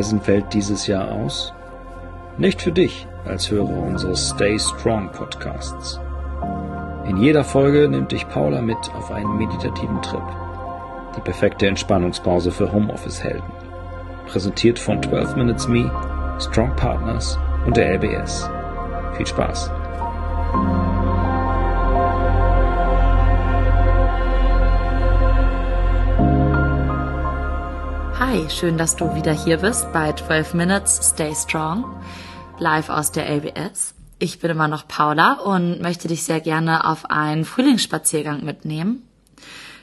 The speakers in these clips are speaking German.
Reisen fällt dieses Jahr aus? Nicht für dich als Hörer unseres Stay Strong Podcasts. In jeder Folge nimmt dich Paula mit auf einen meditativen Trip. Die perfekte Entspannungspause für Homeoffice-Helden. Präsentiert von 12 Minutes Me, Strong Partners und der LBS. Viel Spaß! Hi, schön, dass du wieder hier bist bei 12 Minutes Stay Strong, live aus der LBS. Ich bin immer noch Paula und möchte dich sehr gerne auf einen Frühlingsspaziergang mitnehmen.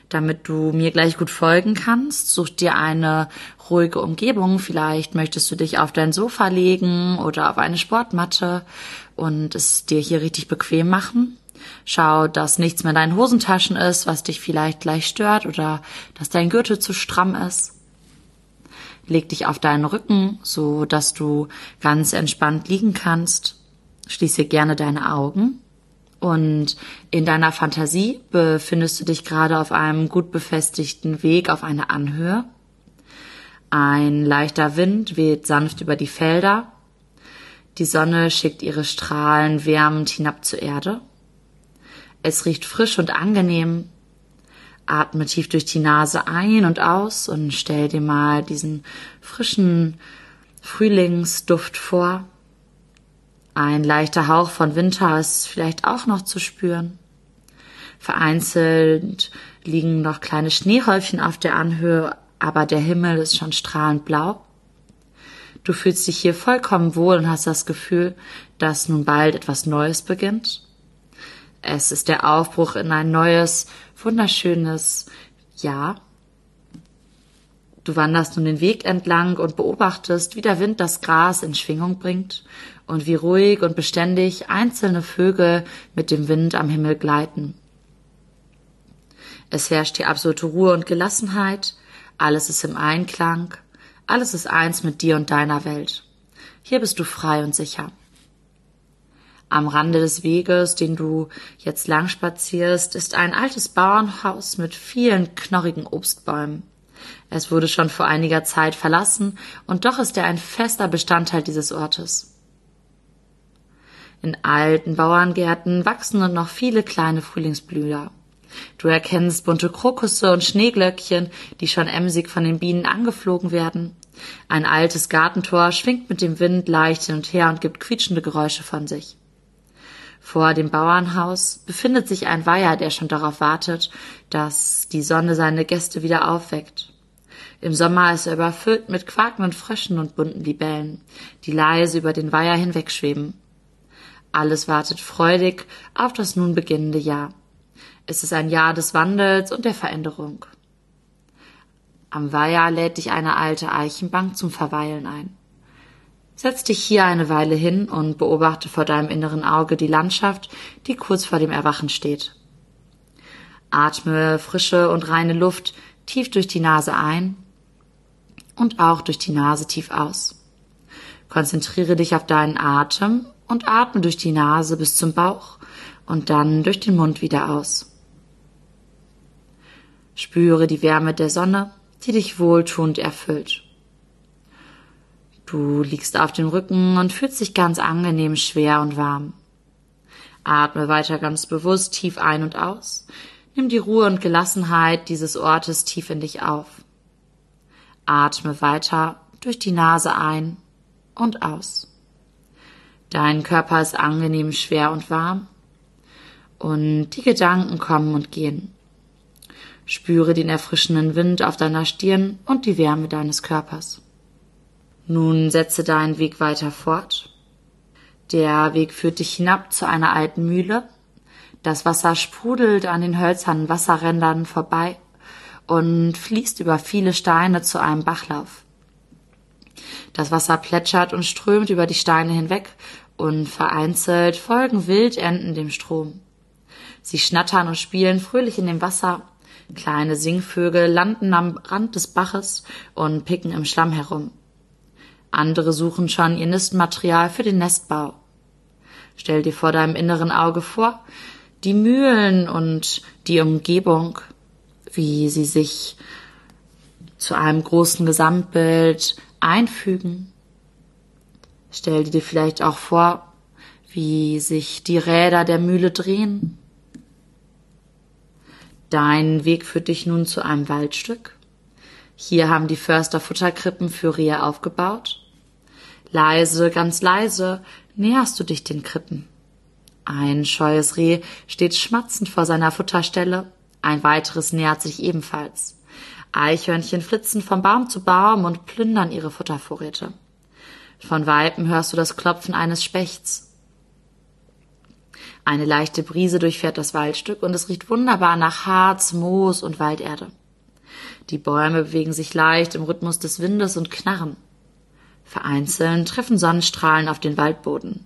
Damit du mir gleich gut folgen kannst, such dir eine ruhige Umgebung. Vielleicht möchtest du dich auf dein Sofa legen oder auf eine Sportmatte und es dir hier richtig bequem machen. Schau, dass nichts mehr in deinen Hosentaschen ist, was dich vielleicht gleich stört oder dass dein Gürtel zu stramm ist. Leg dich auf deinen Rücken, so dass du ganz entspannt liegen kannst. Schließe gerne deine Augen. Und in deiner Fantasie befindest du dich gerade auf einem gut befestigten Weg auf einer Anhöhe. Ein leichter Wind weht sanft über die Felder. Die Sonne schickt ihre Strahlen wärmend hinab zur Erde. Es riecht frisch und angenehm, Atme tief durch die Nase ein und aus und stell dir mal diesen frischen Frühlingsduft vor. Ein leichter Hauch von Winter ist vielleicht auch noch zu spüren. Vereinzelt liegen noch kleine Schneehäufchen auf der Anhöhe, aber der Himmel ist schon strahlend blau. Du fühlst dich hier vollkommen wohl und hast das Gefühl, dass nun bald etwas Neues beginnt. Es ist der Aufbruch in ein neues, wunderschönes Jahr. Du wanderst nun den Weg entlang und beobachtest, wie der Wind das Gras in Schwingung bringt und wie ruhig und beständig einzelne Vögel mit dem Wind am Himmel gleiten. Es herrscht hier absolute Ruhe und Gelassenheit, alles ist im Einklang, alles ist eins mit dir und deiner Welt. Hier bist du frei und sicher. Am Rande des Weges, den du jetzt lang spazierst, ist ein altes Bauernhaus mit vielen knorrigen Obstbäumen. Es wurde schon vor einiger Zeit verlassen, und doch ist er ein fester Bestandteil dieses Ortes. In alten Bauerngärten wachsen und noch viele kleine Frühlingsblüher. Du erkennst bunte Krokusse und Schneeglöckchen, die schon emsig von den Bienen angeflogen werden. Ein altes Gartentor schwingt mit dem Wind leicht hin und her und gibt quietschende Geräusche von sich. Vor dem Bauernhaus befindet sich ein Weiher, der schon darauf wartet, dass die Sonne seine Gäste wieder aufweckt. Im Sommer ist er überfüllt mit quakenden Fröschen und bunten Libellen, die leise über den Weiher hinwegschweben. Alles wartet freudig auf das nun beginnende Jahr. Es ist ein Jahr des Wandels und der Veränderung. Am Weiher lädt dich eine alte Eichenbank zum Verweilen ein. Setz dich hier eine Weile hin und beobachte vor deinem inneren Auge die Landschaft, die kurz vor dem Erwachen steht. Atme frische und reine Luft tief durch die Nase ein und auch durch die Nase tief aus. Konzentriere dich auf deinen Atem und atme durch die Nase bis zum Bauch und dann durch den Mund wieder aus. Spüre die Wärme der Sonne, die dich wohltuend erfüllt. Du liegst auf dem Rücken und fühlst dich ganz angenehm schwer und warm. Atme weiter ganz bewusst tief ein und aus. Nimm die Ruhe und Gelassenheit dieses Ortes tief in dich auf. Atme weiter durch die Nase ein und aus. Dein Körper ist angenehm schwer und warm und die Gedanken kommen und gehen. Spüre den erfrischenden Wind auf deiner Stirn und die Wärme deines Körpers. Nun setze deinen Weg weiter fort. Der Weg führt dich hinab zu einer alten Mühle. Das Wasser sprudelt an den hölzernen Wasserrändern vorbei und fließt über viele Steine zu einem Bachlauf. Das Wasser plätschert und strömt über die Steine hinweg und vereinzelt folgen Wildenten dem Strom. Sie schnattern und spielen fröhlich in dem Wasser. Kleine Singvögel landen am Rand des Baches und picken im Schlamm herum. Andere suchen schon ihr Nistmaterial für den Nestbau. Stell dir vor deinem inneren Auge vor, die Mühlen und die Umgebung, wie sie sich zu einem großen Gesamtbild einfügen. Stell dir vielleicht auch vor, wie sich die Räder der Mühle drehen. Dein Weg führt dich nun zu einem Waldstück. Hier haben die Förster Futterkrippen für Rehe aufgebaut. Leise, ganz leise näherst du dich den Krippen. Ein scheues Reh steht schmatzend vor seiner Futterstelle, ein weiteres nähert sich ebenfalls. Eichhörnchen flitzen von Baum zu Baum und plündern ihre Futtervorräte. Von Weitem hörst du das Klopfen eines Spechts. Eine leichte Brise durchfährt das Waldstück und es riecht wunderbar nach Harz, Moos und Walderde. Die Bäume bewegen sich leicht im Rhythmus des Windes und knarren. Vereinzelt treffen Sonnenstrahlen auf den Waldboden.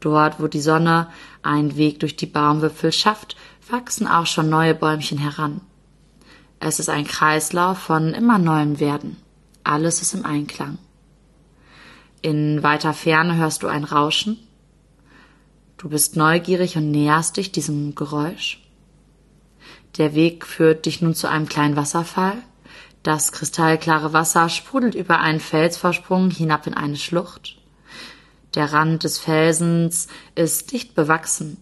Dort, wo die Sonne einen Weg durch die Baumwipfel schafft, wachsen auch schon neue Bäumchen heran. Es ist ein Kreislauf von immer neuen Werden. Alles ist im Einklang. In weiter Ferne hörst du ein Rauschen. Du bist neugierig und näherst dich diesem Geräusch. Der Weg führt dich nun zu einem kleinen Wasserfall. Das kristallklare Wasser sprudelt über einen Felsvorsprung hinab in eine Schlucht. Der Rand des Felsens ist dicht bewachsen.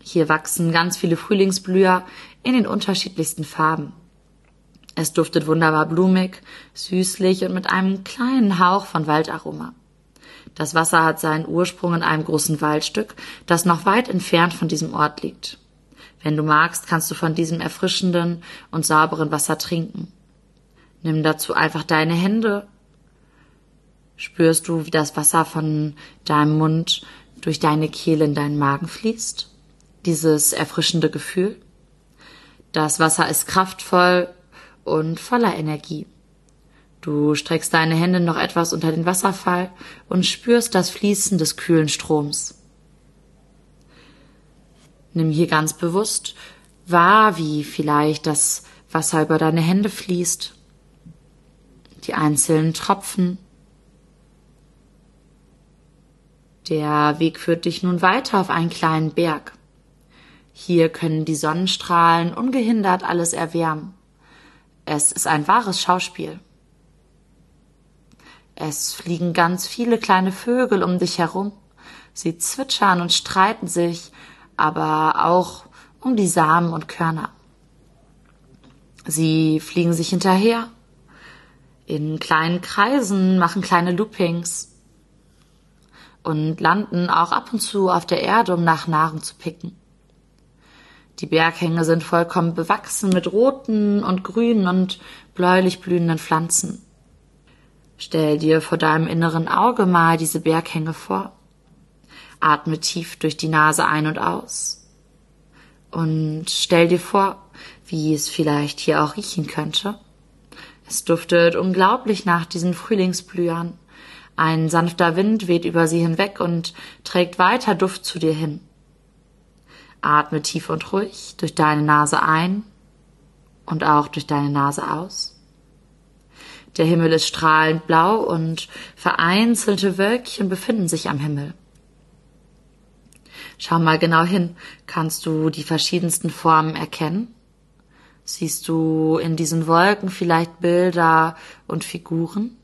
Hier wachsen ganz viele Frühlingsblüher in den unterschiedlichsten Farben. Es duftet wunderbar blumig, süßlich und mit einem kleinen Hauch von Waldaroma. Das Wasser hat seinen Ursprung in einem großen Waldstück, das noch weit entfernt von diesem Ort liegt. Wenn du magst, kannst du von diesem erfrischenden und sauberen Wasser trinken. Nimm dazu einfach deine Hände Spürst du, wie das Wasser von deinem Mund durch deine Kehle in deinen Magen fließt? Dieses erfrischende Gefühl? Das Wasser ist kraftvoll und voller Energie. Du streckst deine Hände noch etwas unter den Wasserfall und spürst das Fließen des kühlen Stroms. Nimm hier ganz bewusst wahr, wie vielleicht das Wasser über deine Hände fließt, die einzelnen Tropfen, Der Weg führt dich nun weiter auf einen kleinen Berg. Hier können die Sonnenstrahlen ungehindert alles erwärmen. Es ist ein wahres Schauspiel. Es fliegen ganz viele kleine Vögel um dich herum. Sie zwitschern und streiten sich, aber auch um die Samen und Körner. Sie fliegen sich hinterher. In kleinen Kreisen machen kleine Loopings und landen auch ab und zu auf der Erde, um nach Nahrung zu picken. Die Berghänge sind vollkommen bewachsen mit roten und grünen und bläulich blühenden Pflanzen. Stell dir vor deinem inneren Auge mal diese Berghänge vor. Atme tief durch die Nase ein und aus. Und stell dir vor, wie es vielleicht hier auch riechen könnte. Es duftet unglaublich nach diesen Frühlingsblühern ein sanfter Wind weht über sie hinweg und trägt weiter Duft zu dir hin. Atme tief und ruhig durch deine Nase ein und auch durch deine Nase aus. Der Himmel ist strahlend blau und vereinzelte Wölkchen befinden sich am Himmel. Schau mal genau hin. Kannst du die verschiedensten Formen erkennen? Siehst du in diesen Wolken vielleicht Bilder und Figuren?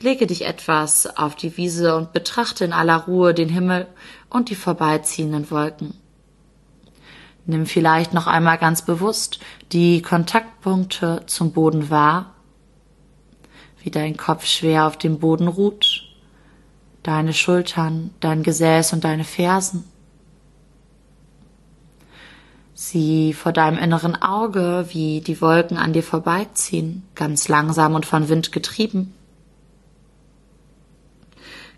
Lege dich etwas auf die Wiese und betrachte in aller Ruhe den Himmel und die vorbeiziehenden Wolken. Nimm vielleicht noch einmal ganz bewusst die Kontaktpunkte zum Boden wahr, wie dein Kopf schwer auf dem Boden ruht, deine Schultern, dein Gesäß und deine Fersen. Sieh vor deinem inneren Auge, wie die Wolken an dir vorbeiziehen, ganz langsam und von Wind getrieben.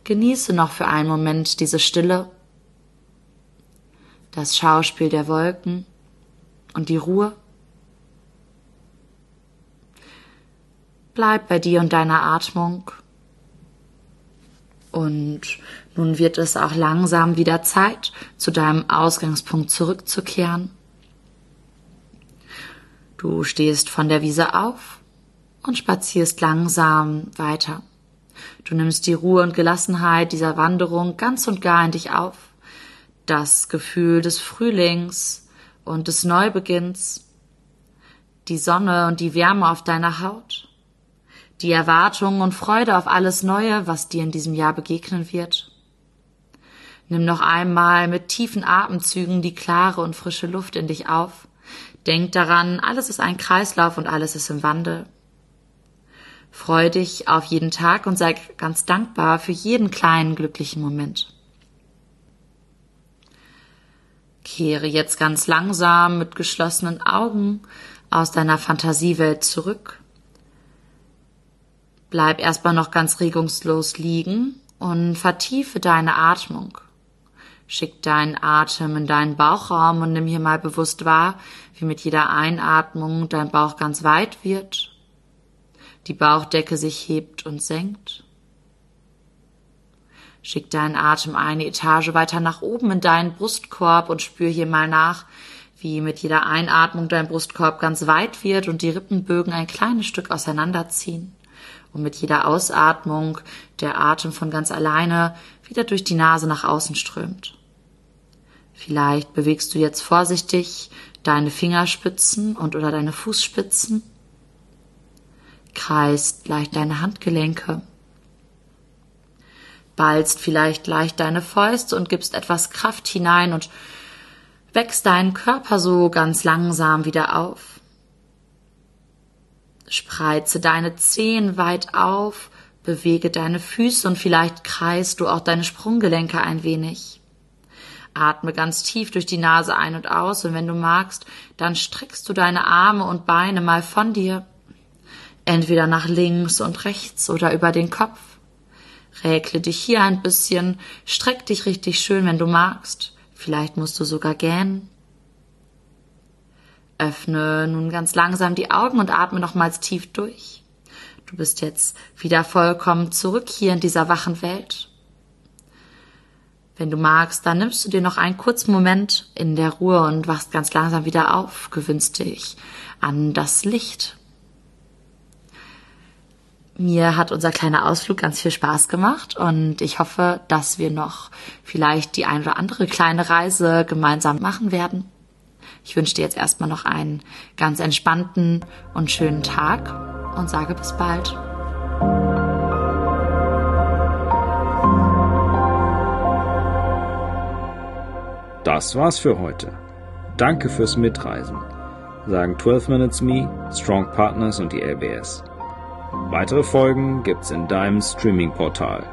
Genieße noch für einen Moment diese Stille, das Schauspiel der Wolken und die Ruhe. Bleib bei dir und deiner Atmung. Und nun wird es auch langsam wieder Zeit, zu deinem Ausgangspunkt zurückzukehren. Du stehst von der Wiese auf und spazierst langsam weiter. Du nimmst die Ruhe und Gelassenheit dieser Wanderung ganz und gar in dich auf. Das Gefühl des Frühlings und des Neubeginns. Die Sonne und die Wärme auf deiner Haut. die Erwartung und Freude auf alles Neue, was dir in diesem Jahr begegnen wird. Nimm noch einmal mit tiefen Atemzügen die klare und frische Luft in dich auf. Denk daran, alles ist ein Kreislauf und alles ist im Wandel. Freu dich auf jeden Tag und sei ganz dankbar für jeden kleinen glücklichen Moment. Kehre jetzt ganz langsam mit geschlossenen Augen aus deiner Fantasiewelt zurück. Bleib erstmal noch ganz regungslos liegen und vertiefe deine Atmung. Schick deinen Atem in deinen Bauchraum und nimm hier mal bewusst wahr, wie mit jeder Einatmung dein Bauch ganz weit wird, die Bauchdecke sich hebt und senkt. Schick deinen Atem eine Etage weiter nach oben in deinen Brustkorb und spür hier mal nach, wie mit jeder Einatmung dein Brustkorb ganz weit wird und die Rippenbögen ein kleines Stück auseinanderziehen. Und mit jeder Ausatmung der Atem von ganz alleine wieder durch die Nase nach außen strömt. Vielleicht bewegst du jetzt vorsichtig deine Fingerspitzen und oder deine Fußspitzen. Kreist leicht deine Handgelenke ballst vielleicht leicht deine Fäuste und gibst etwas Kraft hinein und wächst deinen Körper so ganz langsam wieder auf. Spreize deine Zehen weit auf, bewege deine Füße und vielleicht kreist du auch deine Sprunggelenke ein wenig. Atme ganz tief durch die Nase ein und aus und wenn du magst, dann streckst du deine Arme und Beine mal von dir, entweder nach links und rechts oder über den Kopf. Räkle dich hier ein bisschen, streck dich richtig schön, wenn du magst. Vielleicht musst du sogar gähnen. Öffne nun ganz langsam die Augen und atme nochmals tief durch. Du bist jetzt wieder vollkommen zurück hier in dieser wachen Welt. Wenn du magst, dann nimmst du dir noch einen kurzen Moment in der Ruhe und wachst ganz langsam wieder auf, gewöhnst dich an das Licht mir hat unser kleiner Ausflug ganz viel Spaß gemacht und ich hoffe, dass wir noch vielleicht die ein oder andere kleine Reise gemeinsam machen werden. Ich wünsche dir jetzt erstmal noch einen ganz entspannten und schönen Tag und sage bis bald. Das war's für heute. Danke fürs Mitreisen, sagen 12 Minutes Me, Strong Partners und die LBS. Weitere Folgen gibt's in deinem Streaming-Portal.